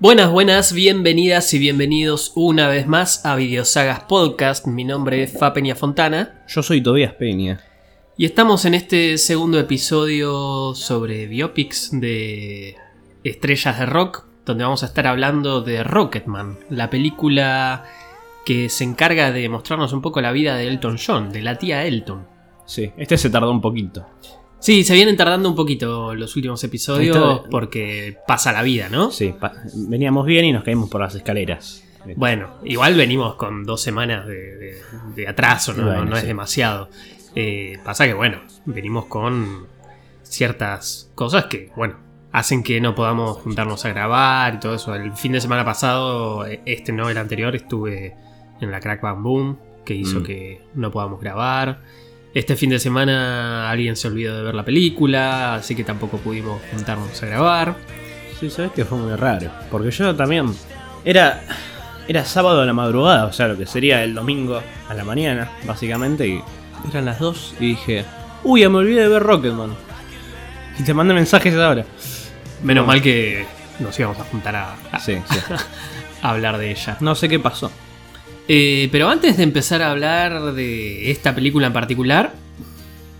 Buenas, buenas, bienvenidas y bienvenidos una vez más a Videosagas Podcast. Mi nombre es Fa Peña Fontana Yo soy Tobias Peña. y estamos en este segundo episodio sobre biopics de estrellas de rock, donde vamos a estar hablando de Rocketman, la película que se encarga de mostrarnos un poco la vida de Elton John, de la tía Elton. Sí, este se tardó un poquito. Sí, se vienen tardando un poquito los últimos episodios Esto- porque pasa la vida, ¿no? Sí, veníamos bien y nos caímos por las escaleras. Bueno, igual venimos con dos semanas de, de- de atraso, ¿no? Bueno, no es sí. demasiado. Eh, pasa que, bueno, venimos con ciertas cosas que, bueno, hacen que no podamos juntarnos a grabar y todo eso. El fin de semana pasado, eh, este no, el anterior, estuve en la Crack Bam Boom, que hizo Mm. que no podamos grabar. Este fin de semana alguien se olvidó de ver la película, así que tampoco pudimos juntarnos a grabar. Sí, sabes que fue muy raro. Porque yo también. Era. Era sábado a la madrugada, o sea, lo que sería el domingo a la mañana, básicamente. Y eran las 2 y dije. Uy, ya me olvidé de ver Rocketman. Y te mandé mensajes ahora. Menos mal que nos íbamos a juntar a, a- Sí, sí. a hablar de ella. No sé qué pasó. Eh, pero antes de empezar a hablar de esta película en particular,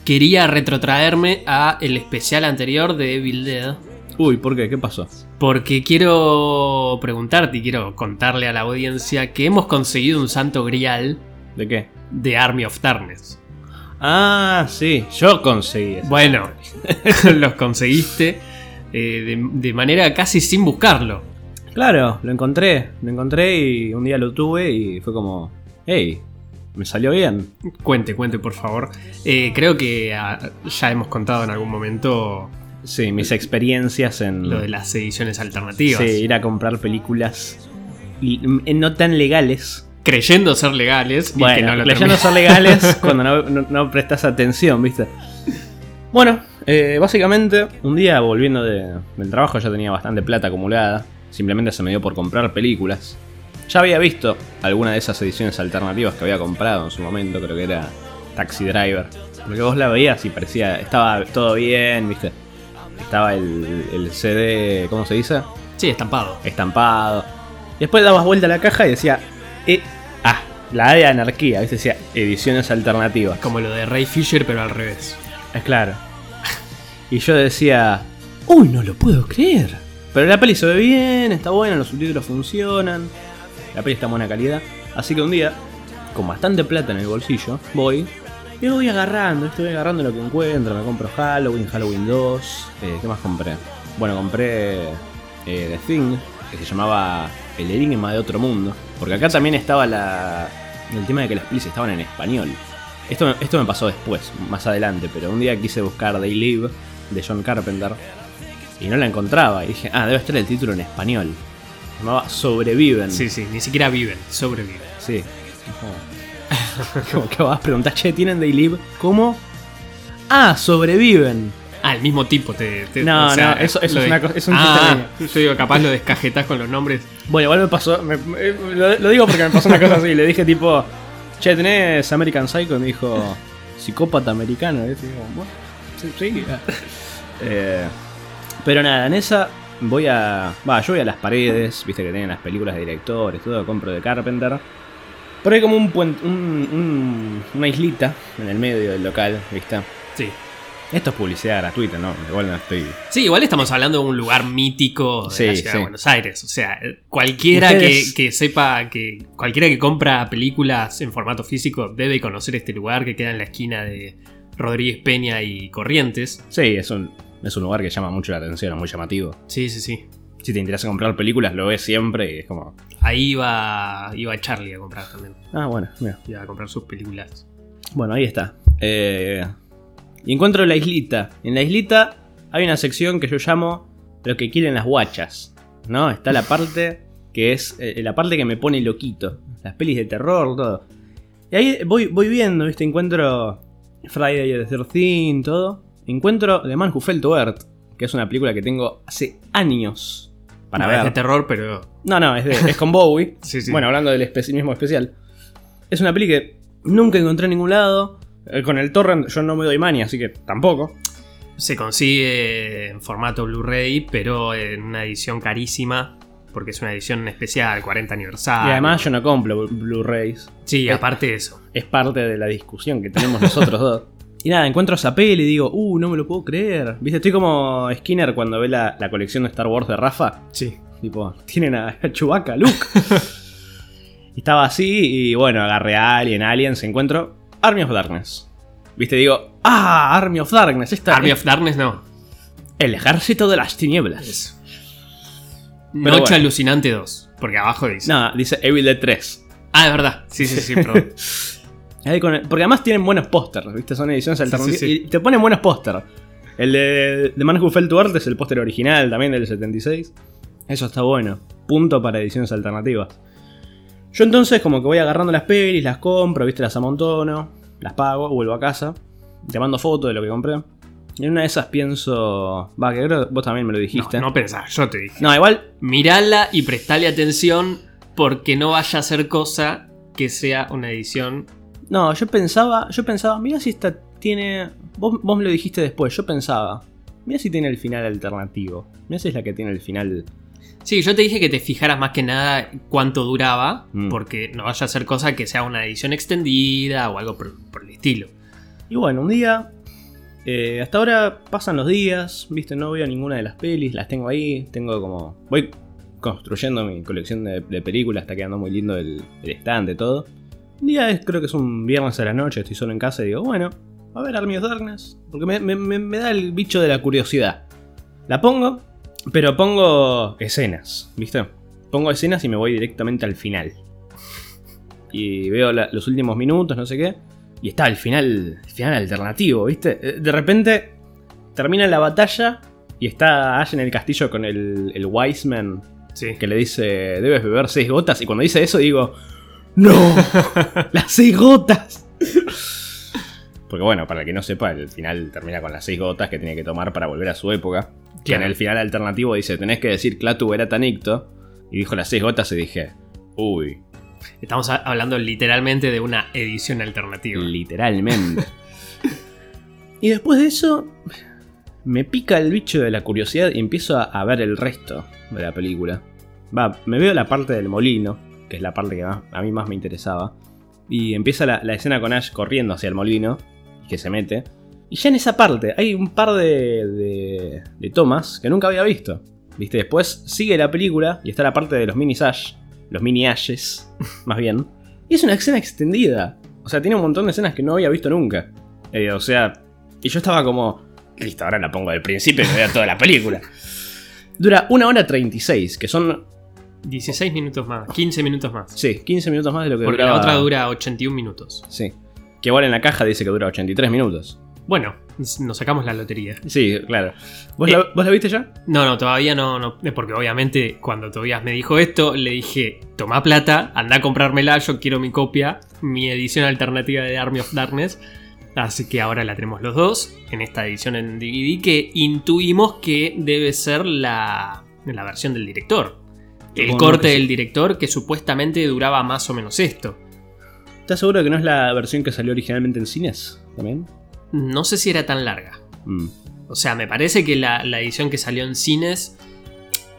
quería retrotraerme a el especial anterior de Evil Dead. Uy, ¿por qué? ¿Qué pasó? Porque quiero preguntarte y quiero contarle a la audiencia que hemos conseguido un santo grial ¿De qué? de Army of Darkness. Ah, sí, yo conseguí eso. Bueno, los conseguiste eh, de, de manera casi sin buscarlo. Claro, lo encontré, lo encontré y un día lo tuve y fue como, hey, me salió bien. Cuente, cuente por favor. Eh, creo que ah, ya hemos contado en algún momento Sí, mis experiencias en, lo de las ediciones alternativas. sí, ir a comprar películas y- mm, no tan legales. creyendo ser legales y que Bueno, no lo terminan. ser legales cuando no, no- no prestas atención, ¿viste? Bueno, eh, básicamente, un día volviendo de- del trabajo ya tenía bastante plata acumulada. Simplemente se me dio por comprar películas. Ya había visto alguna de esas ediciones alternativas que había comprado en su momento, creo que era Taxi Driver. Porque vos la veías y parecía, estaba todo bien, ¿viste? Estaba el, el CD, ¿cómo se dice? Sí, estampado. estampado. Después dabas vuelta a la caja y decía, eh, ah, la A de anarquía, ¿viste? Decía ediciones alternativas. Como lo de Ray Fisher, pero al revés. Es claro. Y yo decía, uy, no lo puedo creer. Pero la peli se ve bien, está buena, los subtítulos funcionan, la peli está en buena calidad. Así que un día, con bastante plata en el bolsillo, voy y voy agarrando, estoy agarrando lo que encuentro. Me compro Halloween, Halloween 2. eh, ¿Qué más compré? Bueno, compré eh, The Thing, que se llamaba El Enigma de Otro Mundo. Porque acá también estaba la, el tema de que las pelis estaban en español. Esto, esto me pasó después, más adelante, pero un día quise buscar They Live de John Carpenter y no la encontraba. Y dije, ah, debe estar el título en español. Se llamaba Sobreviven. Sí, sí, ni siquiera viven, sobreviven. Sí. Como, como que vas a preguntar, che, ¿tienen They Live? ¿Cómo? Ah, sobreviven. Ah, el mismo tipo te. te- No, o sea, no, eso- es de- una co- es un Ah, yo digo, capaz lo descajetás con los nombres. Bueno, igual me pasó. me- me- lo, lo digo porque me pasó una cosa así. Le dije, tipo, che, ¿tenés American Psycho? Y me dijo, psicópata americano. Y yo digo, bueno, sí, sí. Eh, pero nada, en esa voy a. Va, yo voy a las paredes, viste que tienen las películas de directores, todo, compro de Carpenter. Pero hay como un, puente, un- un- una islita en el medio del local, viste. Sí. Esto es publicidad gratuita, ¿no? Igual no estoy. Sí, igual estamos hablando de un lugar mítico de Sí, la ciudad sí. de Buenos Aires. O sea, cualquiera Ustedes- que, que sepa que. Cualquiera que compra películas en formato físico debe conocer este lugar que queda en la esquina de Rodríguez Peña y Corrientes. Sí, es un, es un lugar que llama mucho la atención, es muy llamativo. Sí, sí, sí. Si te interesa comprar películas, lo ves siempre y es como. Ahí iba, iba Charlie a comprar también. Ah, bueno, mira. Iba a comprar sus películas. Bueno, ahí está. Eh, y encuentro la islita. En la islita hay una sección que yo llamo lo que quieren las guachas. ¿No? Está la parte que es eh, la parte que me pone loquito. Las pelis de terror, todo. Y ahí voy, voy viendo, ¿viste? Encuentro Friday the 13, todo. Encuentro The Man Who Fell to Earth, que es una película que tengo hace años para No, ver. es de terror, pero. No, no, es, de- es con Bowie. Sí, sí. Bueno, hablando del espe- mismo especial. Es una peli que nunca encontré en ningún lado. Eh, Con el torrent yo no me doy mani, así que tampoco. Se consigue en formato Blu-ray, pero en una edición carísima. porque es una edición especial, 40 aniversario. y además yo no compro Blu- Blu-rays. Sí, aparte de eso. Es parte de la discusión que tenemos nosotros dos. Y nada, encuentro esa peli y digo, uh, no me lo puedo creer. Viste, estoy como Skinner cuando ve la, la colección de Star Wars de Rafa. Sí. Tipo, tienen a Chewbacca, Luke. y estaba así y bueno, agarré a Alien, Aliens, encuentro Army of Darkness. Viste, digo, ah, Army of Darkness, esta Army of Darkness no. El ejército de las tinieblas. Pero Noche bueno. Alucinante 2, porque abajo dice. No, dice Evil Dead 3. Ah, es verdad. Sí, sí, sí, perdón. Ahí con el- porque además tienen buenos pósters, ¿viste? Son ediciones alternativas. sí, sí. Y te ponen buenos pósters. El de The Man Who Fell to Earth es el póster original también del 76. Eso está bueno. Punto para ediciones alternativas. Yo entonces como que voy agarrando las pelis, las compro, ¿viste? Las amontono, las pago, vuelvo a casa. Te mando foto de lo que compré. Y en una de esas pienso... Va, que creo que vos también me lo dijiste. No, no pensás, yo te dije. No, igual Mirala y prestale atención porque no vaya a ser cosa que sea una edición. No, yo pensaba, yo pensaba, mira si esta tiene. Vos, vos me lo dijiste después, yo pensaba. Mira si tiene el final alternativo. Mira si es la que tiene el final. Sí, yo te dije que te fijaras más que nada cuánto duraba, Mm. porque no vaya a ser cosa que sea una edición extendida o algo por, por el estilo. Y bueno, un día. eh, hasta ahora pasan los días, viste, no veo ninguna de las pelis, las tengo ahí, tengo como. Voy construyendo mi colección de, de películas, está quedando muy lindo el, el estante, todo. Un día es, creo que es un viernes a la noche, estoy solo en casa y digo, bueno, a ver Army of Darkness, porque me, me- me- me da el bicho de la curiosidad. La pongo, pero pongo escenas, ¿viste? Pongo escenas y me voy directamente al final. Y veo la- los últimos minutos, no sé qué. Y está el final, el final alternativo, ¿viste? Eh, De repente termina la batalla y está Ash en el castillo con el, el Wiseman Sí. que le dice, debes beber seis gotas. Y cuando dice eso digo, ¡No! ¡Las seis gotas! Porque bueno, para el que no sepa, el final termina con las seis gotas que tiene que tomar para volver a su época. Que en el final alternativo dice, tenés que decir Clatu era tanicto. Y dijo las seis gotas y dije, uy, Estamos hablando literalmente de una edición alternativa. literalmente. y después de eso, me pica el bicho de la curiosidad y empiezo a, a ver el resto de la película. Va, me veo la parte del molino, que es la parte que más- a mí más me interesaba. Y empieza la, escena con Ash corriendo hacia el molino, que se mete. Y ya en esa parte hay un par de, de, de tomas que nunca había visto. ¿Viste? Después sigue la película y está la parte de los mini Ash, los mini Ashes, más bien. Y es una escena extendida. O sea, tiene un montón de escenas que no había visto nunca. Eh, o sea, y yo estaba como, listo, ahora la pongo del principio y me veo toda la película. Dura una hora 36, que son, 16 minutos más, 15 minutos más. sí, 15 minutos más de lo que Porque la otra dura 81 minutos. Sí. Que igual en la caja dice que dura 83 minutos. Bueno, nos sacamos la lotería. Sí, claro. ¿Vos, Eh. la, vos la viste ya? No, no, todavía no, no. Porque obviamente cuando Tobias me dijo esto, le dije, toma plata, anda a comprármela, yo quiero mi copia, mi edición alternativa de Army of Darkness. Así que ahora la tenemos los dos en esta edición en DVD que intuimos que debe ser la, la versión del director. El corte del director que supuestamente duraba más o menos esto. ¿Estás seguro que no es la versión que salió originalmente en cines? ¿También? No sé si era tan larga. Mm. O sea, me parece que la, la edición que salió en cines.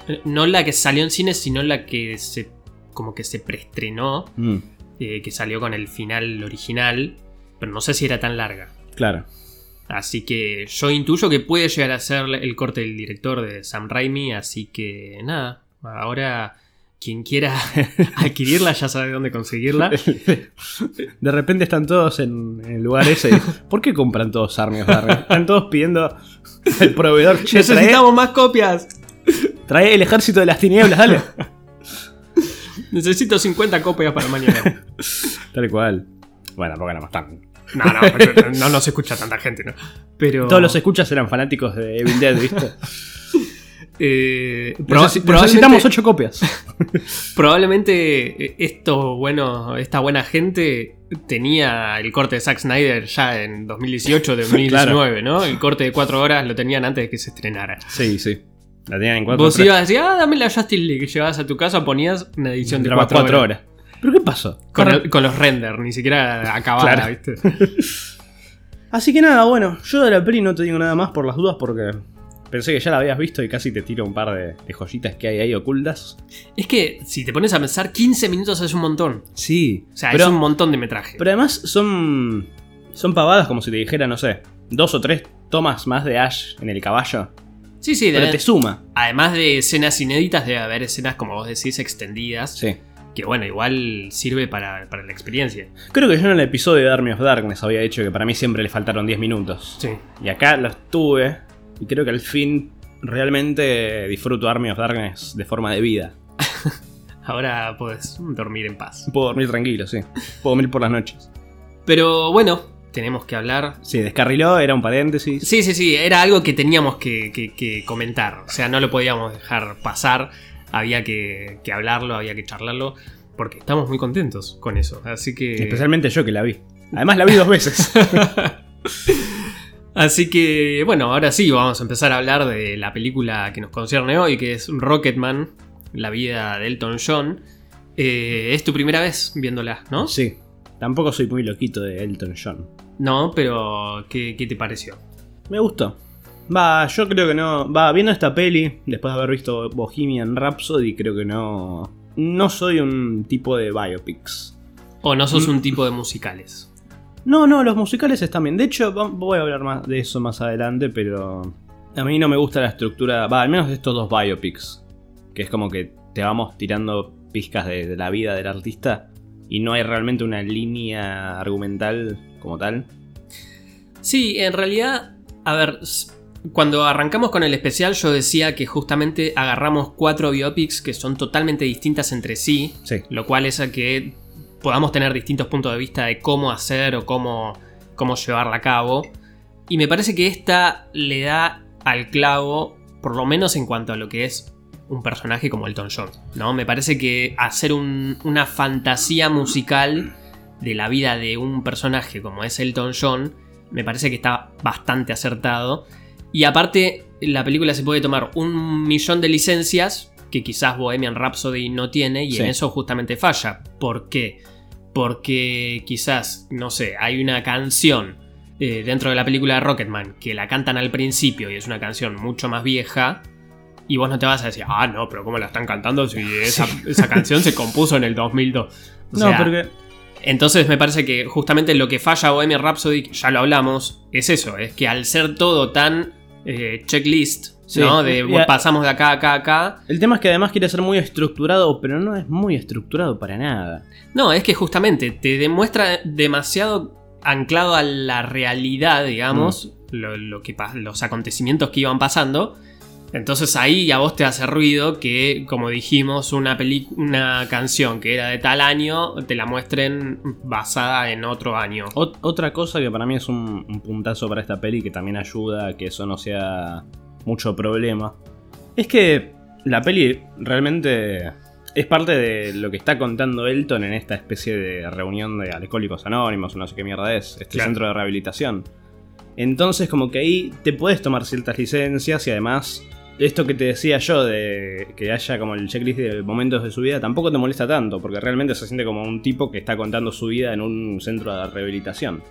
eh, No la que salió en cines, sino la que se. como que se preestrenó. Mm. eh, que salió con el final original. Pero no sé si era tan larga. Claro. Así que yo intuyo que puede llegar a ser el corte del director de Sam Raimi. Así que nada. Ahora. Quien quiera adquirirla ya sabe dónde conseguirla. De repente están todos en, el lugar ese. ¿Por qué compran todos Army of Darkness? Están todos pidiendo el proveedor. Che, trae, Necesitamos más copias. trae el ejército de las tinieblas, dale. Necesito 50 copias para mañana. Tal cual. Bueno, porque no más tan. No, no, no, no nos escucha tanta gente, ¿no? Pero. Todos los escuchas eran fanáticos de Evil Dead, ¿viste? Eh, proba- necesitamos ocho copias. probablemente eh, esto, bueno, esta buena gente tenía el corte de Zack Snyder ya en 2018, de 2019, ¿no? El corte de 4 horas lo tenían antes de que se estrenara. Sí, sí. La tenían en cuatro Vos ibas a decir, ah, dame la Justice League. Llegabas a tu casa, ponías una edición de 4 cuatro horas. horas. ¿Pero qué pasó? Con, Corre- el- con los renders, ni siquiera acabada, Claro. ¿viste? Así que nada, bueno, yo de la peli no te digo nada más por las dudas porque Pensé que ya la habías visto y casi te tiro un par de, de joyitas que hay ahí ocultas. Es que si te pones a pensar, 15 minutos es un montón. Sí, O sea, pero, es un montón de metraje. pero además son, son pavadas como si te dijera, no sé, dos o tres tomas más de Ash en el caballo. sí, sí, Pero debe- te suma. además de escenas inéditas, debe haber escenas, como vos decís, extendidas. Sí. Que bueno, igual sirve para, para la experiencia. Creo que yo en el episodio de Army of Darkness había dicho que para mí siempre le faltaron 10 minutos. Sí. Y acá los tuve. Y creo que al fin realmente disfruto Army of Darkness de forma de vida. Ahora puedes dormir en paz. Puedo dormir tranquilo, sí. Puedo dormir por las noches. Pero bueno, tenemos que hablar. Sí, descarriló, era un paréntesis. Sí, sí, sí, era algo que teníamos que, que- que comentar. O sea, no lo podíamos dejar pasar. Había que, que hablarlo, había que charlarlo. Porque estamos muy contentos con eso. Así que. Especialmente yo que la vi. Además la vi dos veces. Así que, bueno, ahora sí, vamos a empezar a hablar de la película que nos concierne hoy, que es Rocketman, la vida de Elton John. Eh, es tu primera vez viéndola, ¿no? sí. Tampoco soy muy loquito de Elton John. No, pero ¿qué, qué te pareció? Me gustó. Va, yo creo que no. Va, viendo esta peli, después de haber visto Bohemian Rhapsody, creo que no. No soy un tipo de biopics. ¿O no sos Mm. un tipo de musicales? No, no, los musicales están bien. De hecho, voy a hablar más de eso más adelante, pero a mí no me gusta la estructura, va, al menos de estos dos biopics, que es como que te vamos tirando pizcas de, de la vida del artista y no hay realmente una línea argumental como tal. Sí, en realidad, a ver, cuando arrancamos con el especial yo decía que justamente agarramos cuatro biopics que son totalmente distintas entre sí, Sí, lo cual es a que podamos tener distintos puntos de vista de cómo hacer o cómo, cómo llevarla a cabo. Y me parece que esta le da al clavo, por lo menos en cuanto a lo que es un personaje como Elton John. ¿no? Me parece que hacer un- una fantasía musical de la vida de un personaje como es Elton John, me parece que está bastante acertado. Y aparte, la película se puede tomar un millón de licencias que quizás Bohemian Rhapsody no tiene y Sí. en eso justamente falla. ¿Por qué? Porque quizás, no sé, hay una canción eh, dentro de la película de Rocketman que la cantan al principio y es una canción mucho más vieja. Y vos no te vas a decir, ah, no, pero ¿cómo la están cantando si esa, esa canción se compuso en el 2002? O no, sea, porque entonces me parece que justamente lo que falla Bohemian Rhapsody, ya lo hablamos, es eso, es que al ser todo tan eh, checklist, Sí, ¿no? De a- pasamos de acá a acá a acá. el tema es que además quiere ser muy estructurado, pero no es muy estructurado para nada. No, es que justamente te demuestra demasiado anclado a la realidad, digamos, lo, lo que, los acontecimientos que iban pasando. Entonces ahí a vos te hace ruido que, como dijimos, una, peli- una canción que era de tal año te la muestren basada en otro año. Ot- otra cosa que para mí es un, un puntazo para esta peli que también ayuda a que eso no sea mucho problema es que la peli realmente es parte de lo que está contando Elton en esta especie de reunión de alcohólicos anónimos, no sé qué mierda es, este Claro. centro de rehabilitación. Entonces como que ahí te puedes tomar ciertas licencias y además esto que te decía yo de que haya como el checklist de momentos de su vida tampoco te molesta tanto porque realmente se siente como un tipo que está contando su vida en un centro de rehabilitación.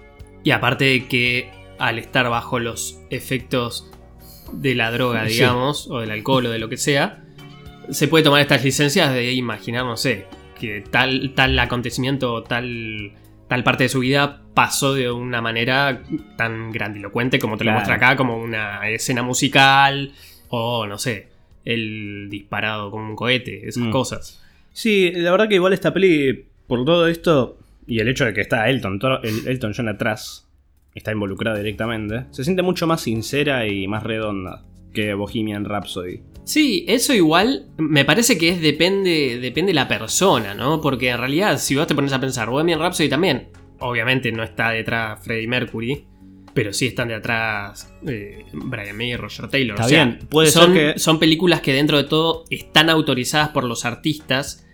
Y aparte de que al estar bajo los efectos de la droga, Sí. digamos, o del alcohol o de lo que sea, se puede tomar estas licencias de imaginar, no sé, que tal, tal acontecimiento o tal, tal parte de su vida pasó de una manera tan grandilocuente como te lo muestra acá, como una escena musical o, no sé, el disparado con un cohete, esas Mm. cosas. Sí, la verdad que igual esta peli, por todo esto, y el hecho de que está Elton, to- el- Elton John atrás, está involucrado directamente, se siente mucho más sincera y más redonda que Bohemian Rhapsody. Sí, eso igual me parece que es depende depende la persona, ¿no? Porque en realidad si vos te pones a pensar, Bohemian Rhapsody también, obviamente no está detrás Freddie Mercury, pero sí están detrás eh, Brian May y Roger Taylor. Está o sea, bien, puede son, ser que- son películas que dentro de todo están autorizadas por los artistas,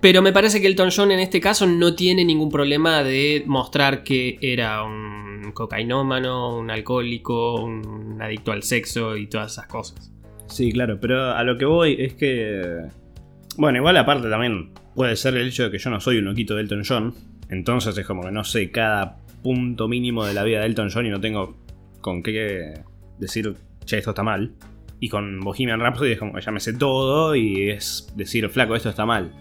pero me parece que Elton John en este caso no tiene ningún problema de mostrar que era un cocainómano, un alcohólico, un adicto al sexo y todas esas cosas. Sí, claro, pero a lo que voy es que... Bueno, igual aparte también puede ser el hecho de que yo no soy un loquito de Elton John, entonces es como que no sé cada punto mínimo de la vida de Elton John y no tengo con qué decir, che, esto está mal. Y con Bohemian Rhapsody es como que ya me sé todo y es decir, flaco, esto está mal.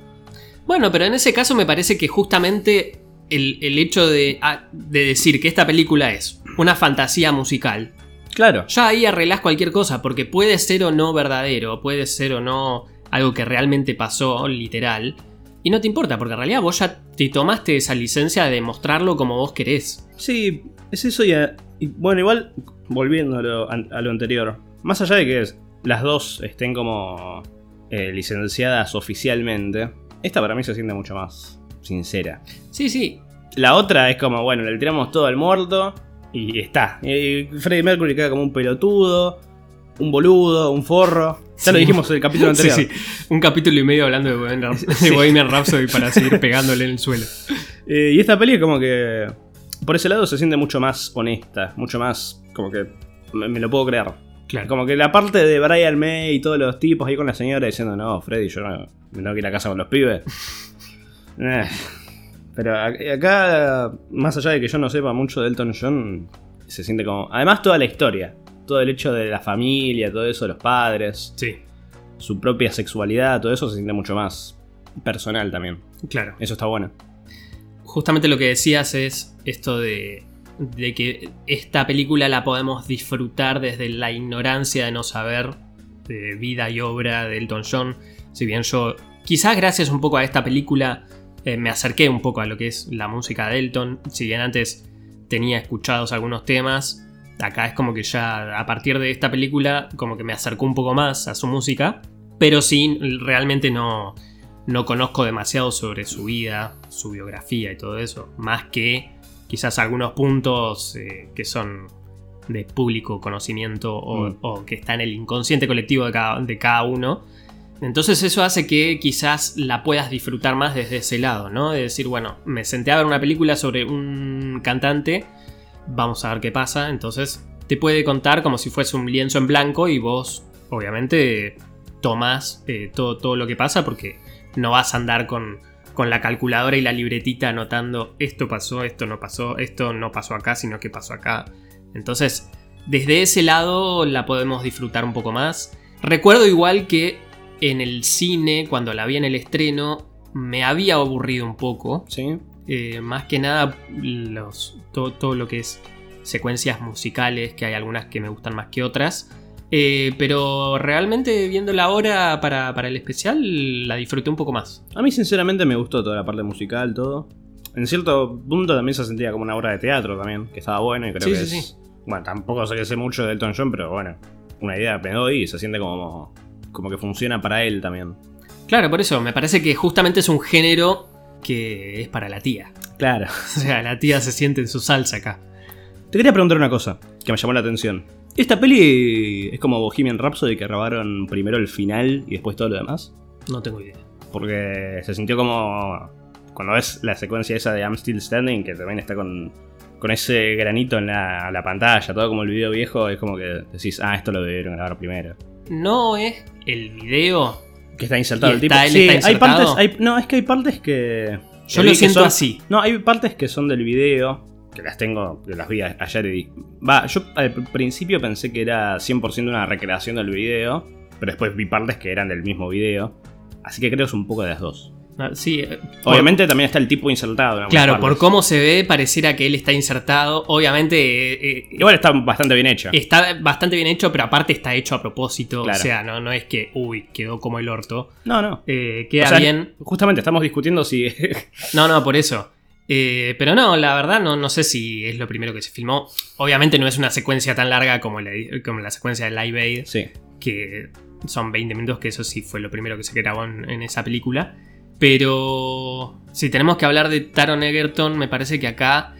Bueno, pero en ese caso me parece que justamente el, el hecho de, ah, de decir que esta película es una fantasía musical, Claro. ya ahí arreglás cualquier cosa, porque puede ser o no verdadero, puede ser o no algo que realmente pasó, literal, y no te importa, porque en realidad vos ya te tomaste esa licencia de mostrarlo como vos querés. Sí, es eso y, a- y, bueno, igual volviendo a lo, an- a lo anterior, más allá de que es- las dos estén como eh, licenciadas oficialmente, esta para mí se siente mucho más sincera. Sí, sí, La otra es como, bueno, le tiramos todo al muerto y está. Y Freddie Mercury queda como un pelotudo, un boludo, un forro. Ya lo Sí. dijimos en el capítulo Sí, anterior. sí. Un capítulo y medio hablando de Bohemian, de Sí. Bohemian Rhapsody para seguir pegándole en el suelo. Eh, y esta peli es como que. Por ese lado se siente mucho más honesta, mucho más. Como que. Me, me lo puedo creer. Claro. Como que la parte de Brian May y todos los tipos ahí con la señora diciendo, no, Freddy, yo no, tengo que ir a casa con los pibes. Eh, Pero acá, más allá de que yo no sepa mucho de Elton John, se siente como. Además, toda la historia. Todo el hecho de la familia, todo eso, los padres, Sí, su propia sexualidad, todo eso se siente mucho más personal también. claro. Eso está bueno. Justamente lo que decías es esto de, de que esta película la podemos disfrutar desde la ignorancia de no saber de vida y obra de Elton John. Si bien yo, quizás gracias un poco a esta película, eh, me acerqué un poco a lo que es la música de Elton. Si bien antes tenía escuchados algunos temas, acá es como que ya a partir de esta película como que me acercó un poco más a su música. Pero sí, realmente no, no conozco demasiado sobre su vida, su biografía y todo eso. Más que quizás algunos puntos eh, que son de público conocimiento o, Mm. o que está en el inconsciente colectivo de cada, de cada uno. Entonces eso hace que quizás la puedas disfrutar más desde ese lado, ¿no? De decir, bueno, me senté a ver una película sobre un cantante, vamos a ver qué pasa. Entonces te puede contar como si fuese un lienzo en blanco y vos, obviamente, tomás eh, todo, todo lo que pasa porque no vas a andar con, con la calculadora y la libretita anotando esto pasó, esto no pasó, esto no pasó acá, sino que pasó acá. Entonces, desde ese lado la podemos disfrutar un poco más. Recuerdo igual que en el cine, cuando la vi en el estreno, me había aburrido un poco. ¿Sí? Eh, más que nada, los, todo, todo lo que es secuencias musicales, que hay algunas que me gustan más que otras. Eh, pero realmente viéndola ahora para, para el especial, la disfruté un poco más. A mí sinceramente me gustó toda la parte musical, todo. En cierto punto también se sentía como una obra de teatro también, que estaba bueno y creo Sí, que sí, es... sí. Bueno, tampoco sé que sé mucho de Elton John, pero bueno, una idea me doy y se siente como, como que funciona para él también. Claro, por eso, me parece que justamente es un género que es para la tía. Claro. O sea, la tía se siente en su salsa acá. Te quería preguntar una cosa que me llamó la atención. ¿Esta peli es como Bohemian Rhapsody que grabaron primero el final y después todo lo demás? No tengo idea. Porque se sintió como. Cuando ves la secuencia esa de I'm Still Standing, que también está con, con ese granito en la, la pantalla, todo como el video viejo, es como que decís, ah, esto lo debieron grabar primero. No es el video. Que está insertado ¿Y el tipo. está- sí, está hay partes. hay- no, es que hay partes que. Yo que lo siento son- así. No, hay partes que son del video. Que las tengo, que las vi ayer y. Va, yo al principio pensé que era 100% una recreación del video. Pero después vi partes que eran del mismo video. Así que creo que es un poco de las dos. Ah, Sí, eh, por- Obviamente también está el tipo insertado. Claro, por cómo se ve, pareciera que él está insertado. Obviamente eh, eh, Igual está bastante bien hecha. está bastante bien hecho, pero aparte está hecho a propósito. Claro. O sea, no, no es que, uy, quedó como el orto. No, no. Eh, queda O sea, bien. Justamente estamos discutiendo si. No, no, por eso. Pero no, la verdad no, no sé si es lo primero que se filmó. Obviamente no es una secuencia tan larga como la, como la secuencia de Live Aid, sí. que son 20 minutos, que eso sí fue lo primero que se grabó en, en esa película. Pero si tenemos que hablar de Taron Egerton, me parece que acá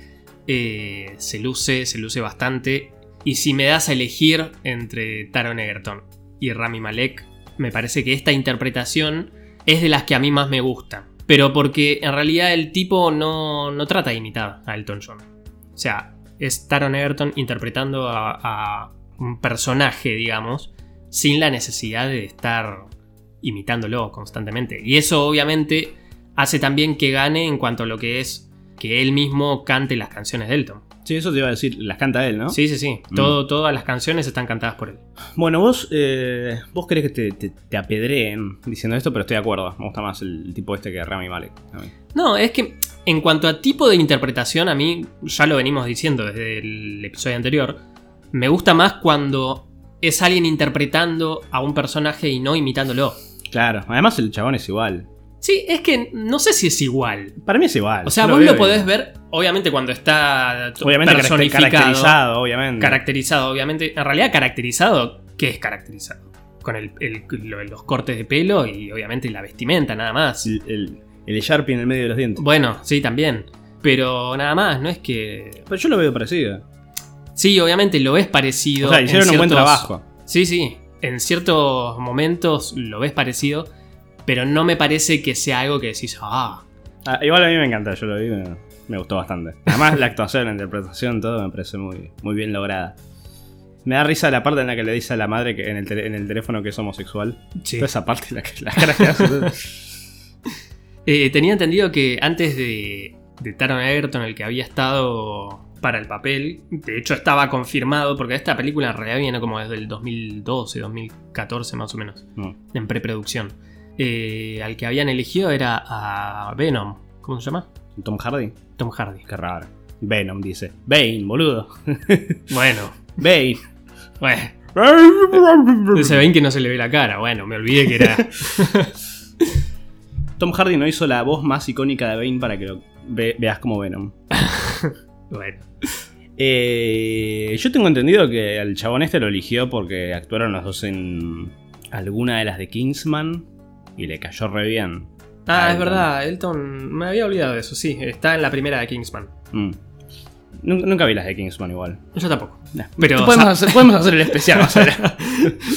eh, se luce, se luce bastante. Y si me das a elegir entre Taron Egerton y Rami Malek, me parece que esta interpretación es de las que a mí más me gustan. Pero porque en realidad el tipo no, no trata de imitar a Elton John. O sea, es Taron Egerton interpretando a un personaje, digamos, sin la necesidad de estar imitándolo constantemente. Y eso obviamente hace también que gane en cuanto a lo que es que él mismo cante las canciones de Elton. Sí, eso te iba a decir, las canta él, ¿no? Sí, sí, sí. Mm. Todo, todas las canciones están cantadas por él. Bueno, vos, eh, vos querés que te, te, te apedreen diciendo esto, pero estoy de acuerdo. Me gusta más el, tipo este que Rami Malek. a mí. No, es que en cuanto a tipo de interpretación, a mí, ya lo venimos diciendo desde el episodio anterior, me gusta más cuando es alguien interpretando a un personaje y no imitándolo. Claro, además el chabón es igual. Sí, es que no sé si es igual. Para mí es igual. O sea, vos lo podés ver, obviamente, cuando está Obviamente personificado, caracterizado, obviamente. caracterizado, obviamente. En realidad, caracterizado, ¿qué es caracterizado? Con el- el- lo- los cortes de pelo y obviamente la vestimenta, nada más. el, el, el Sharpie en el medio de los dientes. Bueno, sí, también. Pero nada más, no es que. Pero yo lo veo parecido. Sí, obviamente lo ves parecido. O sea, en hicieron un buen trabajo. Sí, sí. En ciertos momentos lo ves parecido. Pero no me parece que sea algo que decís, ah, Ah, igual a mí me encanta, yo lo vi, me, me gustó bastante. Además, la actuación, la interpretación, todo me parece muy, muy bien lograda. Me da risa la parte en la que le dice a la madre que en el, tele- en el teléfono que es homosexual. sí. Toda esa parte, la, la cara que hace. Eh, tenía entendido que antes de, de Taron Egerton, el que había estado para el papel, de hecho estaba confirmado, porque esta película en realidad viene como desde el 2012, 2014 más o menos, No. en preproducción. Eh, al que habían elegido era a Venom, ¿cómo se llama? Tom Hardy. Tom Hardy. Qué raro. Venom dice. Bane, boludo. Bueno, Bane. bueno. Se ven que no se le ve la cara. Bueno, me olvidé que era. Tom Hardy no hizo la voz más icónica de Bane para que lo ve- veas como Venom. Bueno. Eh, yo tengo entendido que al chabón este lo eligió porque actuaron los dos en alguna de las de Kingsman y le cayó re bien. Ah, es verdad, Elton. Me había olvidado de eso, sí. Está en la primera de Kingsman. Mm. Nunca, nunca vi las de Kingsman igual. Yo tampoco. Pero, podemos, hacer, podemos hacer el especial más.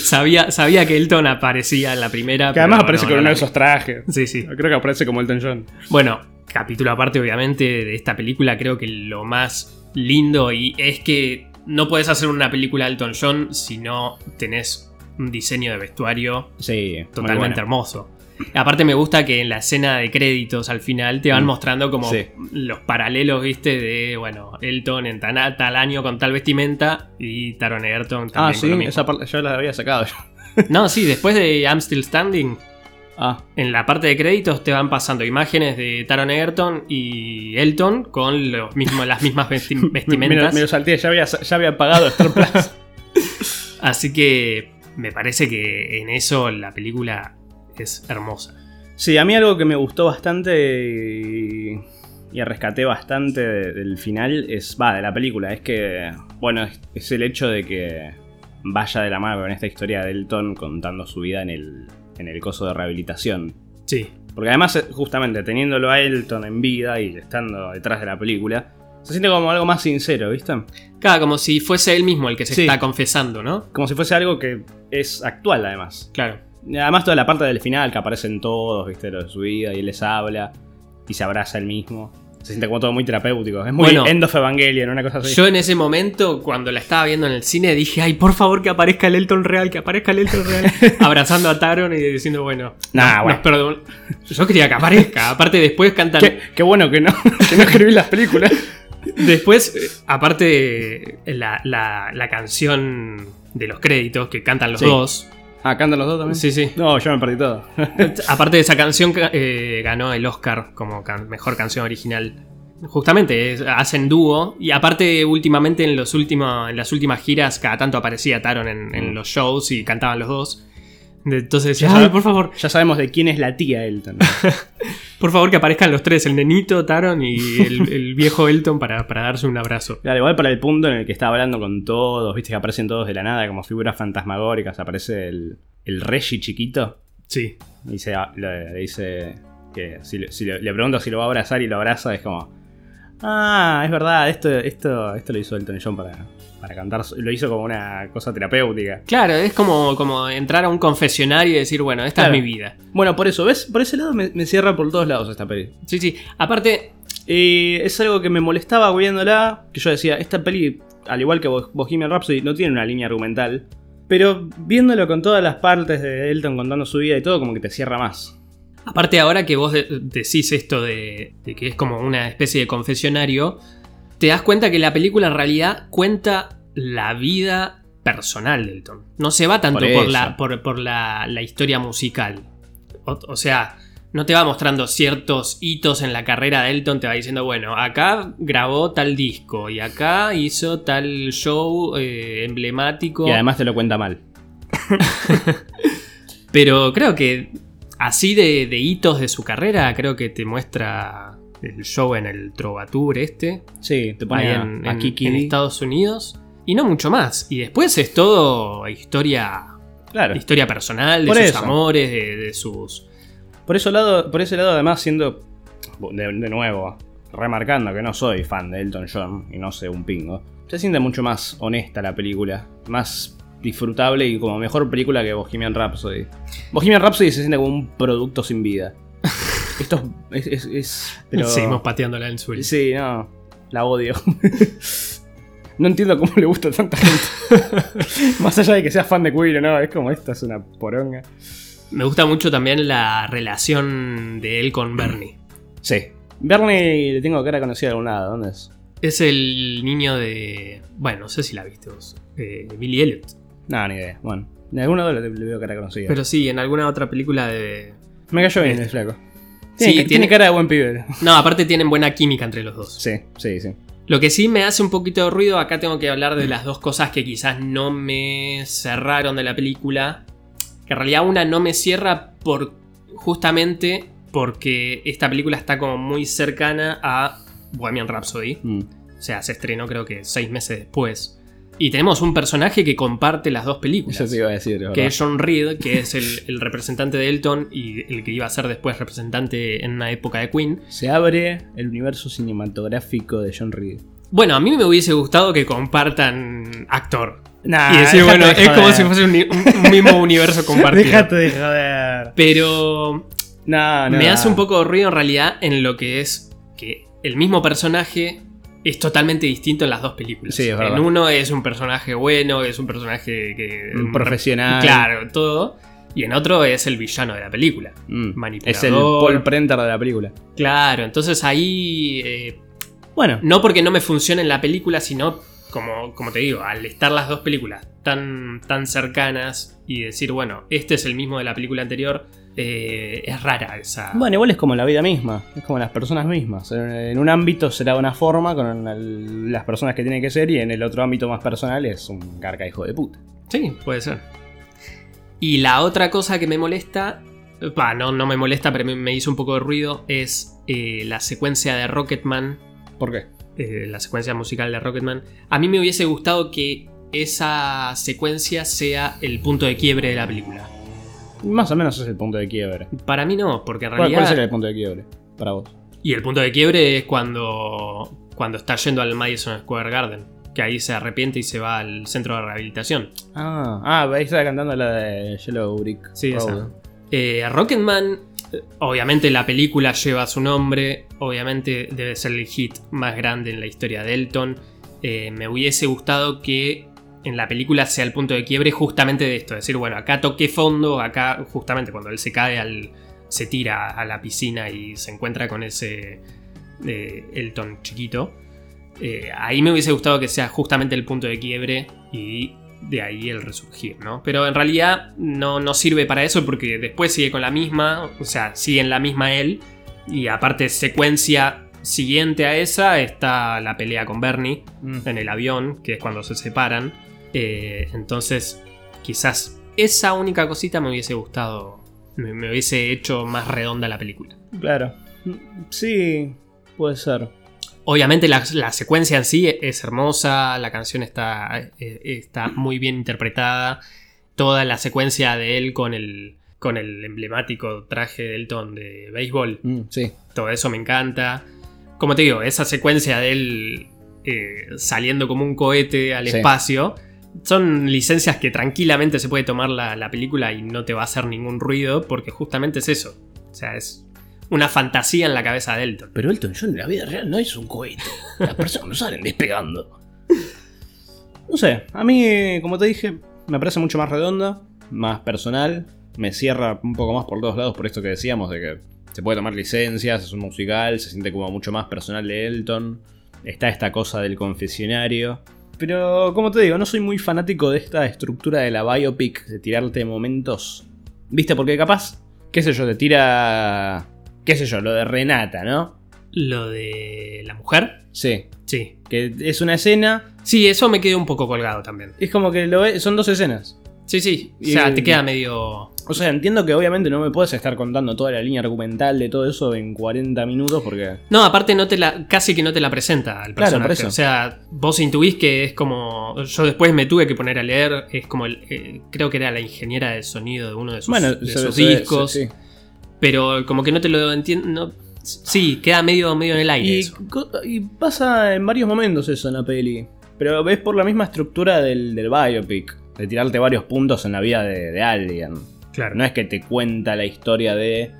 Sabía, sabía que Elton aparecía en la primera. Que además pero aparece no, con no uno de esos trajes. Sí, sí. Creo que aparece como Elton John. Bueno, capítulo aparte, obviamente, de esta película, creo que lo más lindo y es que no puedes hacer una película de Elton John si no tenés un diseño de vestuario Sí, totalmente bueno. hermoso. Aparte me gusta que en la escena de créditos al final te van Mm. mostrando como Sí. los paralelos, viste, de, bueno, Elton en tan- tal año con tal vestimenta y Taron Egerton también Ah, con sí, lo mismo. esa parte yo la había sacado. No, sí, después de I'm Still Standing, Ah, en la parte de créditos te van pasando imágenes de Taron Egerton y Elton con los mismos, las mismas vesti- me vestimentas. me lo salté, ya había, ya había pagado Star Plus. Así que me parece que en eso la película es hermosa. Sí, a mí algo que me gustó bastante y, y rescaté bastante de- del final es, va, de la película, es que, bueno, es, es el hecho de que vaya de la mano con esta historia de Elton contando su vida en el, en el coso de rehabilitación. Sí, Porque además, eh, justamente teniéndolo a Elton en vida y estando detrás de la película, se siente como algo más sincero, ¿viste? Claro, como si fuese él mismo el que se Sí. está confesando, ¿no? Como si fuese algo que es actual, además. Claro. Además, toda la parte del final que aparecen todos, ¿viste? Lo de su vida y él les habla y se abraza él mismo. Se siente como todo muy terapéutico. Es muy Bueno. End of Evangelion, una cosa así. Yo en ese momento, cuando la estaba viendo en el cine, dije, ay, por favor que aparezca el Elton real, que aparezca el Elton real. Abrazando a Taron y diciendo, bueno, Nah, nos- bueno. nos perdon- Yo quería que aparezca. Aparte, después cantan. Qué, qué bueno que no, que no escribí las películas. Después, eh, aparte, eh, la, la- la canción de los créditos que cantan los Sí. dos. Ah, cantan los dos también. Sí, sí. No, yo me perdí todo. Aparte de esa canción, eh, ganó el Oscar como can- mejor canción original. Justamente, es- hacen dúo. Y aparte, últimamente en, los últimos, en las últimas giras, cada tanto aparecía Taron en, en Mm. los shows y cantaban los dos. Entonces Ya ay, por favor, ya sabemos de quién es la tía Elton. por favor que aparezcan los tres, el nenito, Taron y el, el viejo Elton para, para darse un abrazo. Claro, igual para el punto en el que está hablando con todos, viste que aparecen todos de la nada como figuras fantasmagóricas. Aparece el, el Reggie chiquito. Sí. Y dice, ah, le, le dice que si, le- si le, le pregunto si lo va a abrazar y lo abraza, es como. Ah, es verdad, esto, esto, esto lo hizo Elton John para, para cantar. Lo hizo como una cosa terapéutica. Claro, es como, como entrar a un confesionario y decir, bueno, esta Claro. es mi vida. Bueno, por eso, ¿ves? Por ese lado me, me cierra por todos lados esta peli. Sí, sí. Aparte, es algo que me molestaba viéndola, que yo decía, esta peli, al igual que Bo- Bohemian Rhapsody, no tiene una línea argumental. Pero viéndolo con todas las partes de Elton contando su vida y todo, como que te cierra más. Aparte ahora que vos de- decís esto de, de que es como una especie de confesionario, te das cuenta que la película en realidad cuenta la vida personal de Elton. No se va tanto Por la, por, por la, la historia musical. O, o sea, no te va mostrando ciertos hitos en la carrera de Elton, te va diciendo, bueno, acá grabó tal disco y acá hizo tal show eh, emblemático. Y además te lo cuenta mal. Pero creo que así de, de hitos de su carrera, creo que te muestra el show en el Trovatur este, Sí, te pone a, en, a en- Kiki en Dee. Estados Unidos. Y no mucho más. Y después es todo historia, Claro. historia personal, de Por sus eso. amores, de, de sus... Por, eso lado, por ese lado, además, siendo. De, de nuevo, remarcando que no soy fan de Elton John y no sé un pingo. Se siente mucho más honesta la película. Más disfrutable y como mejor película que Bohemian Rhapsody. Bohemian Rhapsody se siente como un producto sin vida. Esto es. es- es- pero- Seguimos pateándola en el suelo. Sí, no. La odio. no entiendo cómo le gusta a tanta gente. Más allá de que seas fan de Queen o no, es como esta es una poronga. Me gusta mucho también la relación de él con Bernie. Sí. Bernie le tengo cara conocida de algún lado. ¿Dónde es? Es el niño de... Bueno, no sé si la viste vos. eh, Billy Elliot. No, ni idea. Bueno, de algún lado le, le veo cara conocida. Pero sí, en alguna otra película de... Me cayó bien Este. el flaco. Sí, Tiene, tiene tiene- cara de buen pibe. No, aparte tienen buena química entre los dos. Sí, sí, sí. Lo que sí me hace un poquito de ruido, acá tengo que hablar de las dos cosas que quizás no me cerraron de la película. Que en realidad una no me cierra por justamente porque esta película está como muy cercana a Bohemian Rhapsody. Mm. O sea, se estrenó creo que seis meses después. Y tenemos un personaje que comparte las dos películas. Eso te iba a decir. que ¿verdad? es John Reed, que es el, el representante de Elton y el que iba a ser después representante en una época de Queen. Se abre el universo cinematográfico de John Reed. Bueno, a mí me hubiese gustado que compartan actor. Nah, y decir, bueno, de es como si fuese un, un- un mismo universo compartido. Déjate de joder. Pero No, no. me hace un poco de ruido en realidad en lo que es que el mismo personaje es totalmente distinto en las dos películas. Sí, es verdad. en uno es un personaje bueno, es un personaje que... Un profesional. Claro, todo. Y en otro es el villano de la película. Mm. manipulador. Es el Paul Prenter de la película. Claro, entonces ahí... eh, Bueno, no porque no me funcione en la película, sino como, como te digo, al estar las dos películas tan, tan cercanas y decir, bueno, este es el mismo de la película anterior, eh, es rara esa... Bueno, igual es como la vida misma, es como las personas mismas. En un ámbito será de una forma con el- las personas que tienen que ser y en el otro ámbito más personal es un carca hijo de puta. Sí, puede ser. Y la otra cosa que me molesta, bah, no, no me molesta, pero me, me hizo un poco de ruido, es eh, la secuencia de Rocketman, ¿Por qué? eh, la secuencia musical de Rocketman. A mí me hubiese gustado que esa secuencia sea el punto de quiebre de la película. Más o menos es el punto de quiebre. Para mí no, porque en ¿Cuál, realidad... cuál sería el punto de quiebre para vos? Y el punto de quiebre es cuando, cuando está yendo al Madison Square Garden, que ahí se arrepiente y se va al centro de rehabilitación. Ah, ah ahí estaba cantando la de Yellow Brick. Sí, esa. Eh, Rocketman, obviamente la película lleva su nombre, obviamente debe ser el hit más grande en la historia de Elton. Eh, me hubiese gustado que en la película sea el punto de quiebre justamente de esto, decir, bueno, acá toqué fondo, acá justamente cuando él se cae al... se tira a la piscina y se encuentra con ese eh, Elton chiquito. Eh, ahí me hubiese gustado que sea justamente el punto de quiebre y de ahí el resurgir, ¿no? Pero en realidad no, no sirve para eso porque después sigue con la misma, o sea, sigue en la misma él y aparte secuencia siguiente a esa está la pelea con Bernie Mm. en el avión, que es cuando se separan. Eh, entonces, quizás esa única cosita me hubiese gustado, me, me hubiese hecho más redonda la película. Claro. Sí, puede ser. Obviamente la, la secuencia en sí es hermosa, la canción está, eh, está muy bien interpretada, toda la secuencia de él con el, con el emblemático traje de Elton de béisbol, Mm, sí. todo eso me encanta. Como te digo, esa secuencia de él eh, saliendo como un cohete al Sí. espacio, son licencias que tranquilamente se puede tomar la, la película y no te va a hacer ningún ruido porque justamente es eso. O sea, es una fantasía en la cabeza de Elton. Pero Elton John en la vida real no es un cohete. Las personas no salen despegando. No sé, a mí, como te dije, me parece mucho más redonda, más personal. Me cierra un poco más por todos lados por esto que decíamos, de que se puede tomar licencias, es un musical, se siente como mucho más personal de Elton. está esta cosa del confesionario. Pero, como te digo, no soy muy fanático de esta estructura de la biopic, de tirarte momentos. ¿Viste? Porque capaz, qué sé yo, te tira. qué sé yo, lo de Renata, ¿no? Lo de la mujer. Sí. Sí. Que es una escena. Sí, eso me quedó un poco colgado también. Es como que lo ve- son dos escenas. Sí, sí. O sea, te queda medio. O sea, entiendo que obviamente no me puedes estar contando toda la línea argumental de todo eso en 40 minutos porque. No, aparte no te la, casi que no te la presenta al Claro, personaje. por eso. O sea, vos intuís que es como. Yo después me tuve que poner a leer. Es como el, eh, creo que era la ingeniera de sonido de uno de sus, Bueno, de se- sus se ve- discos. sí, sí. Pero como que no te lo entiendo. no- sí, queda medio, medio en el aire. Y, eso. co- y pasa en varios momentos eso en la peli. Pero ves por la misma estructura del, del biopic. De tirarte varios puntos en la vida de, de alguien. Claro. No es que te cuenta la historia de.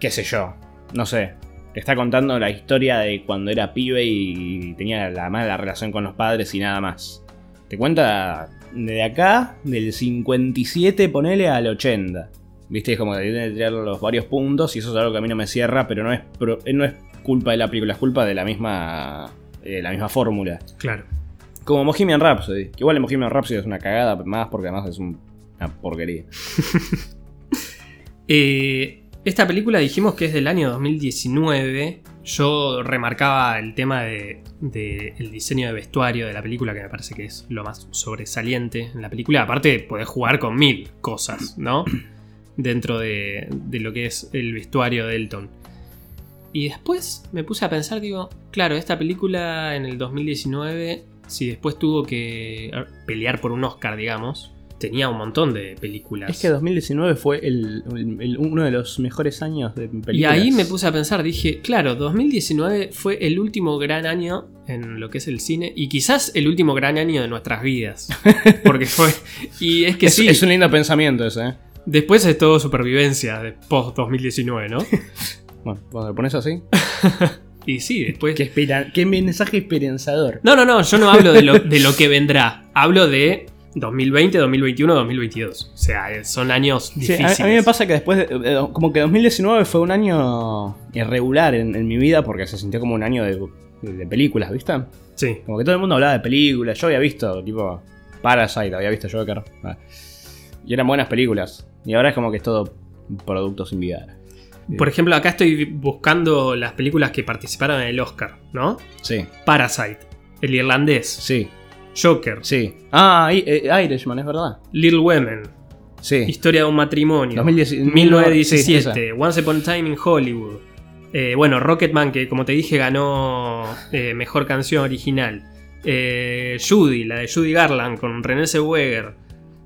qué sé yo. No sé. Te está contando la historia de cuando era pibe y tenía la mala relación con los padres y nada más. Te cuenta de acá, del 57, ponele al 80. Viste, es como que tiene que tirar los varios puntos y eso es algo que a mí no me cierra, pero no es, pro- eh, no es culpa de la película, es culpa de la misma, eh, la misma fórmula. Claro. Como Bohemian Rhapsody. Que igual en Bohemian Rhapsody es una cagada más porque además es un- una porquería. Eh, esta película dijimos que es del año 2019. Yo remarcaba el tema del de, el diseño de vestuario de la película, que me parece que es lo más sobresaliente en la película. Aparte, podés jugar con mil cosas, ¿no? Dentro de, de lo que es el vestuario de Elton. Y después me puse a pensar, digo, claro, esta película en el 2019, si después tuvo que pelear por un Oscar, digamos, tenía un montón de películas. Es que 2019 fue el- el- el- uno de los mejores años de películas. Y ahí me puse a pensar, dije, claro, 2019 fue el último gran año en lo que es el cine y quizás el último gran año de nuestras vidas. Porque fue... Y es que es, sí, es un lindo pensamiento ese, ¿eh? después es todo supervivencia de post 2019, ¿no? Bueno, cuando lo pones así. Y sí, después... Qué, espera- qué mensaje esperanzador. No, no, no, yo no hablo de lo, de lo que vendrá, hablo de 2020, 2021, 2022. O sea, eh, son años difíciles. a, a mí me pasa que después, de- como que 2019 fue un año irregular en, en mi vida porque se sintió como un año de, de películas, ¿viste? Sí, Como que todo el mundo hablaba de películas. Yo había visto, tipo, Parasite, había visto Joker. ah, Y eran buenas películas. Y ahora es como que es todo producto sin vida. Por ejemplo, acá estoy buscando las películas que participaron en el Oscar, ¿no? Sí, Parasite, El Irlandés, sí, Joker, sí. Ah, I- eh, Irishman, es verdad. Little Women, Sí. Historia de un matrimonio, 2010 1917, sí, Once Upon a Time in Hollywood. Eh, bueno, Rocketman, que como te dije ganó eh, Mejor Canción Original. Eh, Judy, la de Judy Garland con René Zellweger.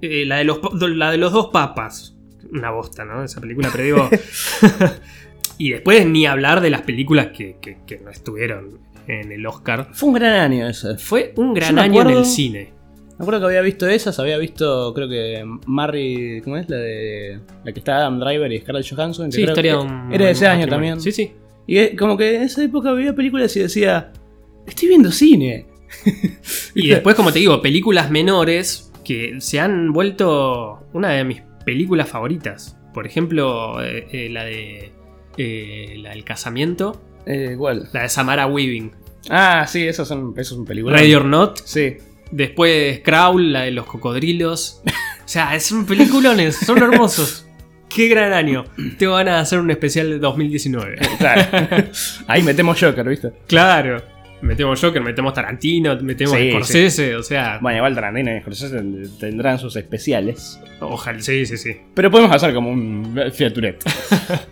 Eh, la, de los, la de los dos papas. Una bosta, ¿no? Esa película, pero digo... y después ni hablar de las películas que, que- que no estuvieron en el Oscar. Fue un gran año ese. Fue un gran año en el cine. Me acuerdo que había visto esas, había visto, creo que Marry, ¿cómo es? La de la que está Adam Driver y Scarlett Johansson. Sí, historia un... Era de ese año también. Sí, sí. Y como que en esa época veía películas y decía, estoy viendo cine. Y después, como te digo, películas menores que se han vuelto una de mis películas favoritas. Por ejemplo, eh, eh, la de. eh, la del casamiento. Eh, igual. La de Samara Weaving. Ah, sí, esos son, esos son películas. Ready or Not. Sí. Después Crawl, la de los cocodrilos. O sea, son peliculones, son hermosos. Qué gran año. Te van a hacer un especial de 2019. Claro. Ahí metemos Joker, ¿viste? Claro. Metemos Joker, metemos Tarantino, metemos Sí, Scorsese, o sea. Bueno, igual Tarantino y Scorsese tendrán sus especiales. Ojalá, sí, sí, sí. Pero podemos hacer como un Fiat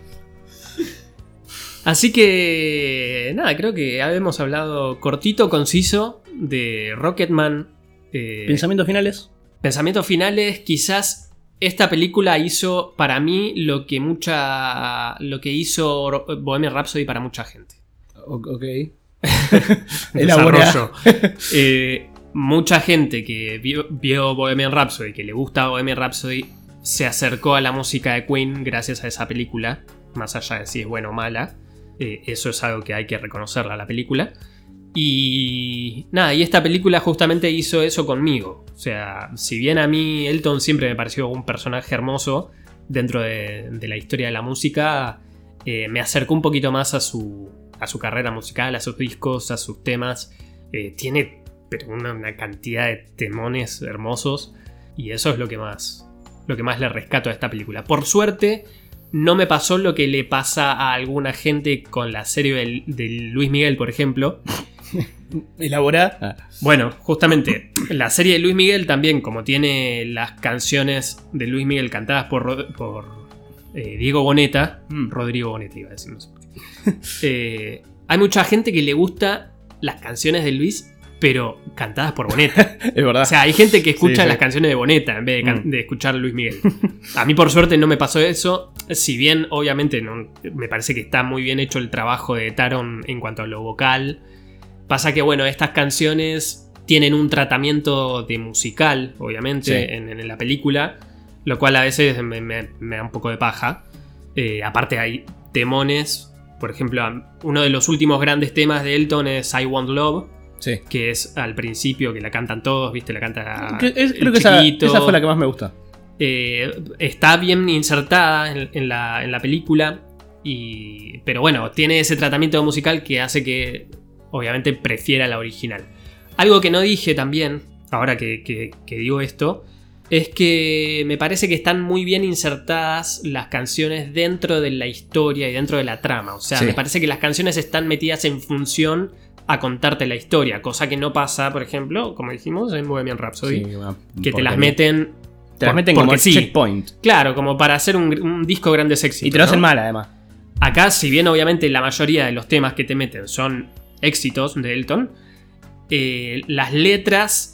Así que, nada, creo que habíamos hablado cortito, conciso de Rocketman. Eh, ¿Pensamientos finales? pensamientos finales, quizás esta película hizo para mí lo que mucha. lo que hizo Bohemian Rhapsody para mucha gente. Ok. Desarrollo. Eh, mucha gente que vio, vio Bohemian Rhapsody, que le gusta Bohemian Rhapsody, se acercó a la música de Queen gracias a esa película, más allá de si es buena o mala. Eh, eso es algo que hay que reconocerla a la película. Y nada, y esta película justamente hizo eso conmigo. O sea, si bien a mí Elton siempre me pareció un personaje hermoso dentro de, de la historia de la música, eh, me acercó un poquito más a su, a su carrera musical, a sus discos, a sus temas. Eh, tiene pero una, una cantidad de temones hermosos y eso es lo que más lo que más le rescato a esta película. Por suerte no me pasó lo que le pasa a alguna gente con la serie de Luis Miguel, por ejemplo. Elaborá. Ah, Bueno, justamente, la serie de Luis Miguel también, como tiene las canciones de Luis Miguel cantadas por, eh, Diego Boneta, Mm. Rodrigo Boneta iba a decir, Eh, hay mucha gente que le gusta las canciones de Luis, pero cantadas por Boneta. es verdad. O sea, hay gente que escucha Sí, sí. las canciones de Boneta en vez de, Mm. de escuchar a Luis Miguel. A mí, por suerte, no me pasó eso. Si bien, obviamente, no- me parece que está muy bien hecho el trabajo de Taron en cuanto a lo vocal. Pasa que, bueno, estas canciones tienen un tratamiento de musical, obviamente, Sí. en, en la película. Lo cual a veces me, me- me da un poco de paja. Eh, aparte, hay temones. Por ejemplo, uno de los últimos grandes temas de Elton es I Want Love Sí. que es al principio que la cantan todos, ¿viste? La canta Que- es- el creo que esa, esa fue la que más me gusta. Eh, está bien insertada en, en la, en la película, y, pero bueno, tiene ese tratamiento musical que hace que obviamente prefiera la original. Algo que no dije también, ahora que, que- que digo esto, es que me parece que están muy bien insertadas las canciones dentro de la historia y dentro de la trama. O sea, Sí. me parece que las canciones están metidas en función a contarte la historia, cosa que no pasa, por ejemplo, como dijimos, en Bohemian Rhapsody, Sí, que te las meten... Te las meten como sí. checkpoint. Claro, como para hacer un, un disco grandes éxitos. Y te lo hacen ¿no? mal, además. Acá, si bien obviamente la mayoría de los temas que te meten son éxitos de Elton, eh, las letras,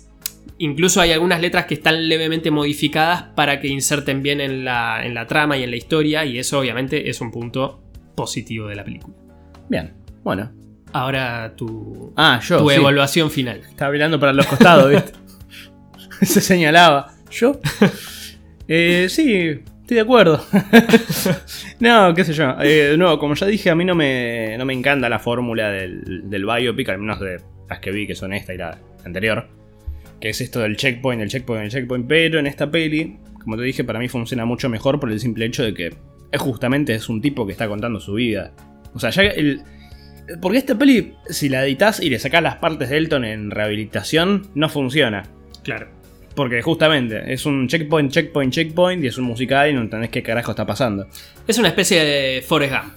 incluso hay algunas letras que están levemente modificadas para que inserten bien en la, en la trama y en la historia, y eso obviamente es un punto positivo de la película. Bien. Bueno. Ahora tu, Ah, yo. tu sí. evaluación final. Estaba mirando para los costados, ¿viste? Se señalaba. ¿Yo? Eh, sí, estoy de acuerdo. no, qué sé yo. Eh, de nuevo, como ya dije, a mí no me, no me encanta la fórmula del, del biopic, al menos de las que vi, que son esta y la anterior. Que es esto del checkpoint, el checkpoint, el checkpoint. Pero en esta peli, como te dije, para mí funciona mucho mejor por el simple hecho de que es justamente es un tipo que está contando su vida. O sea, ya el, porque esta peli, si la editas y le sacas las partes de Elton en rehabilitación, no funciona. Claro. Porque justamente es un checkpoint, checkpoint, checkpoint y es un musical y no entendés qué carajo está pasando. Es una especie de Forrest Gump.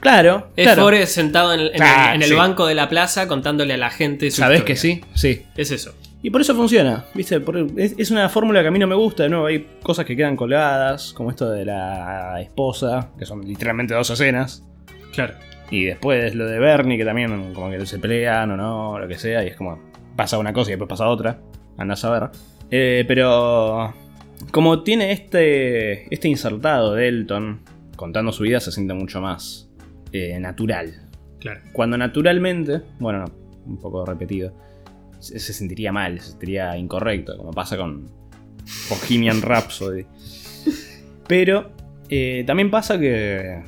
Claro, Es claro. Forrest sentado en, en el- Ah, en el sí. banco de la plaza contándole a la gente su ¿Sabés historia. que sí? Sí. Es eso. Y por eso funciona, ¿viste? Es una fórmula que a mí no me gusta, de nuevo, hay cosas que quedan colgadas, como esto de la esposa, que son literalmente dos escenas. Claro. Y después lo de Bernie, que también como que se pelean o no, lo que sea, y es como pasa una cosa y después pasa otra. Andás a ver. Eh, pero como tiene este, este insertado de Elton contando su vida, se siente mucho más eh, natural. Claro. Cuando naturalmente, bueno, no, un poco repetido, se, se sentiría mal, se sentiría incorrecto, como pasa con Bohemian Rhapsody. Pero eh, también pasa que,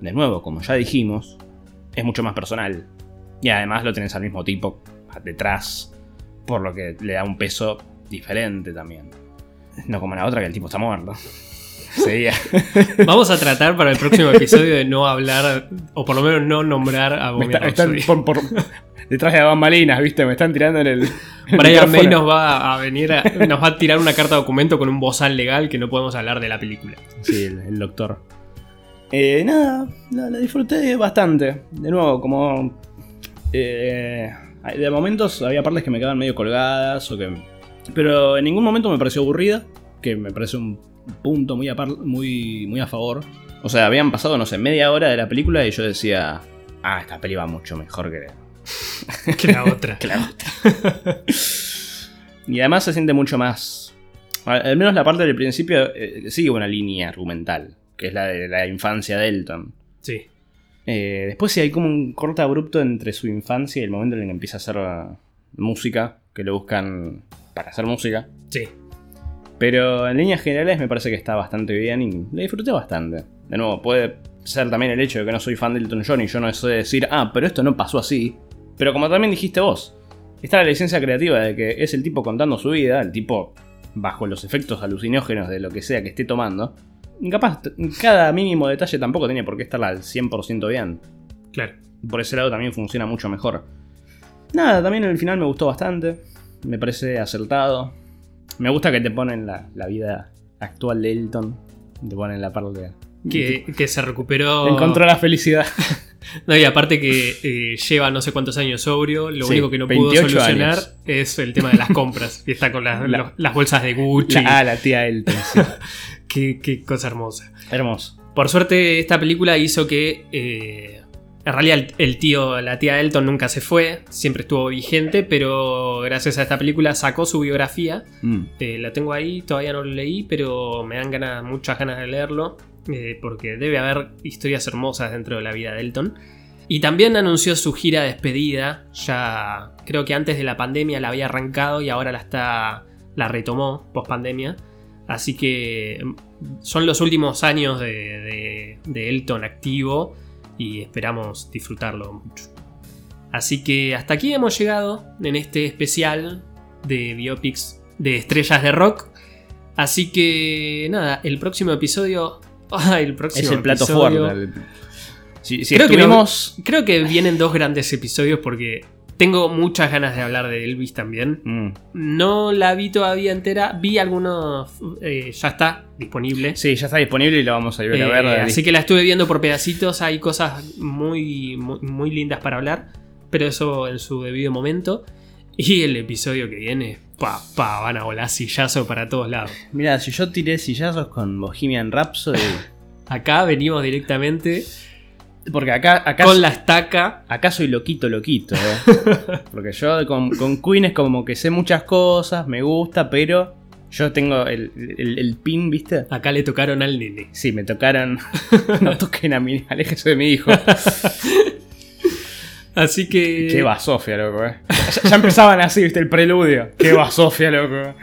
de nuevo, como ya dijimos, es mucho más personal. Y además lo tenés al mismo tipo detrás, por lo que le da un peso diferente también. No como la otra, que el tipo está muerto. Sería. Vamos a tratar para el próximo episodio de no hablar, o por lo menos no nombrar a Me Bohemian está- están Rhapsody. por- por- detrás de las bambalinas, ¿viste? Me están tirando en el. Brian May nos va a venir a, nos va a tirar una carta de documento con un bozal legal que no podemos hablar de la película. Sí, el, el doctor. Eh, nada, la, la disfruté bastante. De nuevo, como. eh, de momentos había partes que me quedaban medio colgadas o que. Pero en ningún momento me pareció aburrida, que me parece un punto muy a, par- muy, muy a favor. O sea, habían pasado, no sé, media hora de la película y yo decía. Ah, esta peli va mucho mejor que, Que la otra. que la otra. y además se siente mucho más. Al menos la parte del principio eh, sigue una línea argumental, que es la de la infancia de Elton. Sí. Eh, después sí hay como un corte abrupto entre su infancia y el momento en el que empieza a hacer uh, música, que lo buscan para hacer música. Sí. Pero en líneas generales me parece que está bastante bien y le disfruté bastante. De nuevo, puede ser también el hecho de que no soy fan de Elton John y yo no sé decir, ah, pero esto no pasó así. Pero como también dijiste vos, está la licencia creativa de que es el tipo contando su vida, el tipo bajo los efectos alucinógenos de lo que sea que esté tomando. Capaz, cada mínimo detalle tampoco tiene por qué estar al 100% bien. Claro. Por ese lado también funciona mucho mejor. Nada, también el final me gustó bastante. Me parece acertado. Me gusta que te ponen la, la vida actual de Elton. Te ponen la parte. Que, que se recuperó. Encontró la felicidad. No, y aparte que eh, lleva no sé cuántos años sobrio, lo Sí, único que no pudo 28 solucionar años. es el tema de las compras. y está con las, La- los- las bolsas de Gucci. La, ah, la tía Elton. sí. Qué, qué cosa hermosa. Hermoso. Por suerte, esta película hizo que. eh, en realidad, el, el tío, la tía Elton nunca se fue, siempre estuvo vigente, pero gracias a esta película sacó su biografía. Mm. Eh, la tengo ahí, todavía no lo leí, pero me dan ganas, muchas ganas de leerlo, eh, porque debe haber historias hermosas dentro de la vida de Elton. Y también anunció su gira de despedida, ya creo que antes de la pandemia la había arrancado y ahora la está la retomó post pandemia. Así que mm, son los últimos años de, de- de Elton activo y esperamos disfrutarlo mucho. Así que hasta aquí hemos llegado en este especial de biopics de estrellas de rock. Así que nada, el próximo episodio. el próximo Es el plato episodio- fuerte. el- Si, si Creo que. Creo que vienen dos grandes episodios porque tengo muchas ganas de hablar de Elvis también. Mm. No la vi todavía entera, vi algunos. eh, ya está disponible. Sí, ya está disponible y lo vamos a ir a ver. Eh, de- así que la estuve viendo por pedacitos. Hay cosas muy, muy, muy lindas para hablar. Pero eso en su debido momento. Y el episodio que viene, pa, pa, van a volar sillazo para todos lados. Mira, si yo tiré sillazos con Bohemian Rhapsody. Acá venimos directamente Porque acá, acá, con la estaca. acá soy loquito, loquito. ¿eh? Porque yo con, con Queen es como que sé muchas cosas, me gusta, pero yo tengo el, el- el pin, ¿viste? Acá le tocaron al nene. Sí, me tocaron. no toquen a mí, aléjese de mi hijo. Así que. Qué va Sofía, loco, eh. Ya, ya empezaban así, ¿viste? El preludio. Qué va Sofía, loco.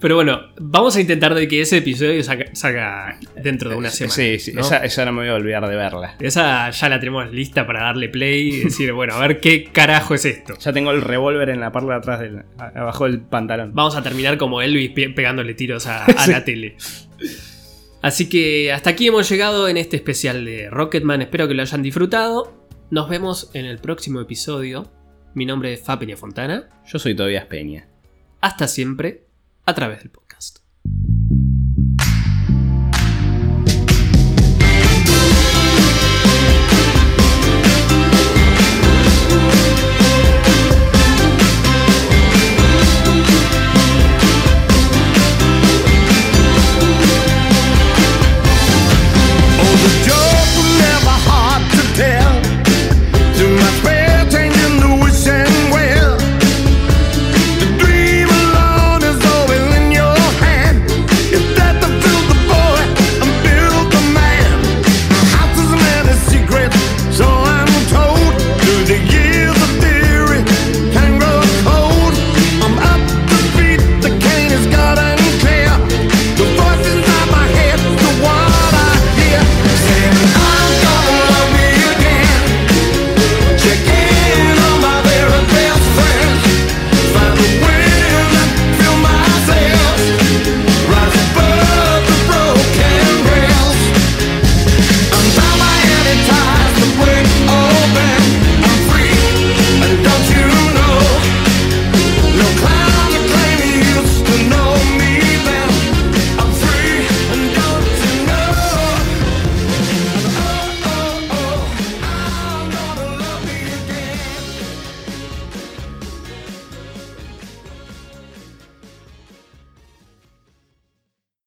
Pero bueno, vamos a intentar de que ese episodio salga dentro de una semana. Sí, sí, ¿no? esa, esa no me voy a olvidar de verla. Esa ya la tenemos lista para darle play y decir, bueno, a ver qué carajo es esto. Ya tengo el revólver en la parte de atrás, del, abajo del pantalón. Vamos a terminar como Elvis pe- pegándole tiros a, a Sí. la tele. Así que hasta aquí hemos llegado en este especial de Rocketman. Espero que lo hayan disfrutado. Nos vemos en el próximo episodio. Mi nombre es Fa Peña Fontana. Yo soy Tobias Peña. Hasta siempre a través del podcast.